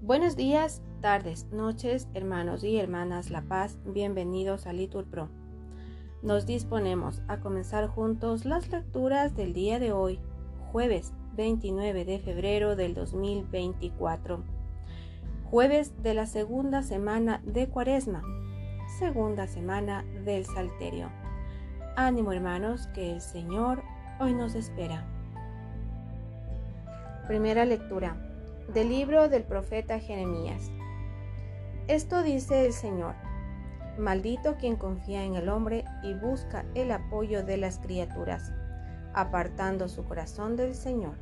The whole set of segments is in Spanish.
Buenos días, tardes, noches, hermanos y hermanas La Paz, bienvenidos a Litur Pro. Nos disponemos a comenzar juntos las lecturas del día de hoy, jueves 29 de febrero del 2024, jueves de la segunda semana de Cuaresma, segunda semana del Salterio. Ánimo hermanos, que el Señor hoy nos espera. Primera lectura del libro del profeta Jeremías. Esto dice el Señor. Maldito quien confía en el hombre y busca el apoyo de las criaturas, apartando su corazón del Señor.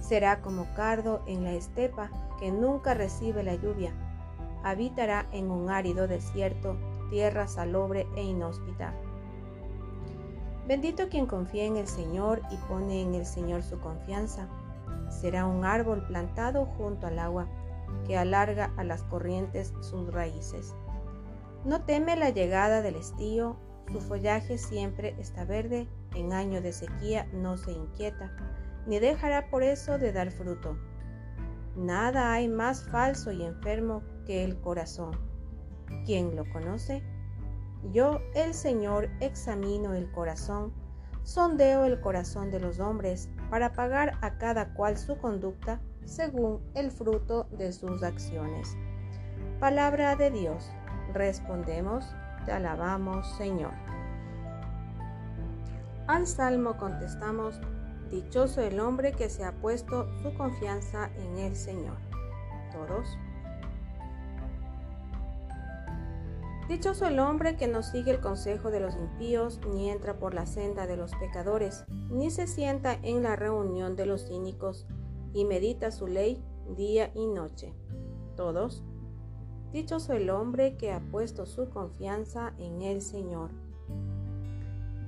Será como cardo en la estepa que nunca recibe la lluvia. Habitará en un árido desierto, tierra salobre e inhóspita. Bendito quien confía en el Señor y pone en el Señor su confianza será un árbol plantado junto al agua, que alarga a las corrientes sus raíces. No teme la llegada del estío, su follaje siempre está verde, en año de sequía no se inquieta, ni dejará por eso de dar fruto. Nada hay más falso y enfermo que el corazón. ¿Quién lo conoce? Yo, el Señor, examino el corazón, sondeo el corazón de los hombres para pagar a cada cual su conducta según el fruto de sus acciones. Palabra de Dios. Respondemos, te alabamos Señor. Al salmo contestamos, dichoso el hombre que se ha puesto su confianza en el Señor. Todos. Dichoso el hombre que no sigue el consejo de los impíos, ni entra por la senda de los pecadores, ni se sienta en la reunión de los cínicos, y medita su ley día y noche. Todos. Dichoso el hombre que ha puesto su confianza en el Señor.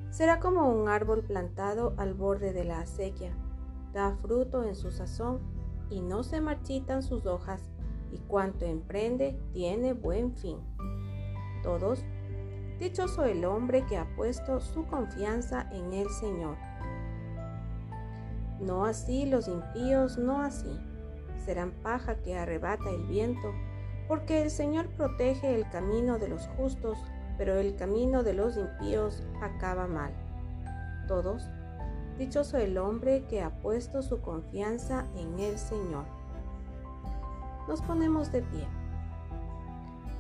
Será como un árbol plantado al borde de la acequia, da fruto en su sazón, y no se marchitan sus hojas, y cuanto emprende tiene buen fin todos, dichoso el hombre que ha puesto su confianza en el Señor. No así los impíos, no así. Serán paja que arrebata el viento, porque el Señor protege el camino de los justos, pero el camino de los impíos acaba mal. Todos, dichoso el hombre que ha puesto su confianza en el Señor. Nos ponemos de pie.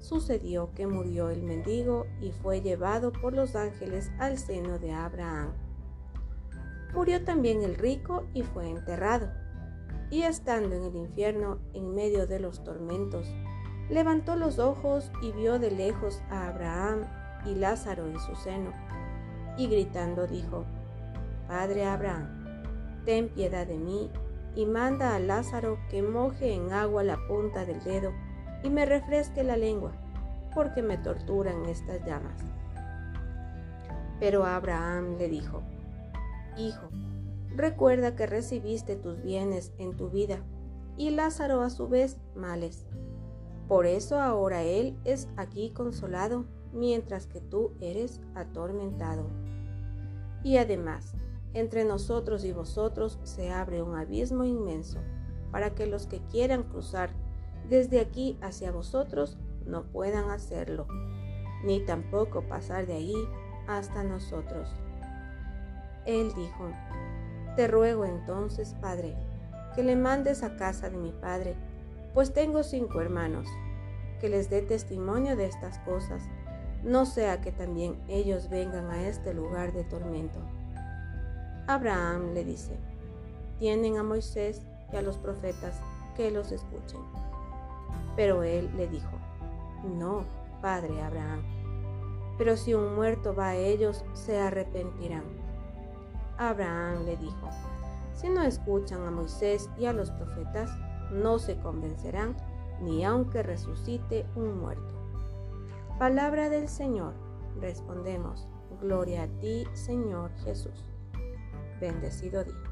sucedió que murió el mendigo y fue llevado por los ángeles al seno de Abraham. Murió también el rico y fue enterrado. Y estando en el infierno, en medio de los tormentos, levantó los ojos y vio de lejos a Abraham y Lázaro en su seno. Y gritando dijo, Padre Abraham, ten piedad de mí y manda a Lázaro que moje en agua la punta del dedo y me refresque la lengua, porque me torturan estas llamas. Pero Abraham le dijo, Hijo, recuerda que recibiste tus bienes en tu vida, y Lázaro a su vez males. Por eso ahora él es aquí consolado, mientras que tú eres atormentado. Y además, entre nosotros y vosotros se abre un abismo inmenso, para que los que quieran cruzar desde aquí hacia vosotros no puedan hacerlo, ni tampoco pasar de allí hasta nosotros. Él dijo, Te ruego entonces, Padre, que le mandes a casa de mi Padre, pues tengo cinco hermanos, que les dé testimonio de estas cosas, no sea que también ellos vengan a este lugar de tormento. Abraham le dice, tienen a Moisés y a los profetas que los escuchen. Pero él le dijo, no, padre Abraham, pero si un muerto va a ellos, se arrepentirán. Abraham le dijo, Si no escuchan a Moisés y a los profetas, no se convencerán ni aunque resucite un muerto. Palabra del Señor. Respondemos, Gloria a ti, Señor Jesús. Bendecido día.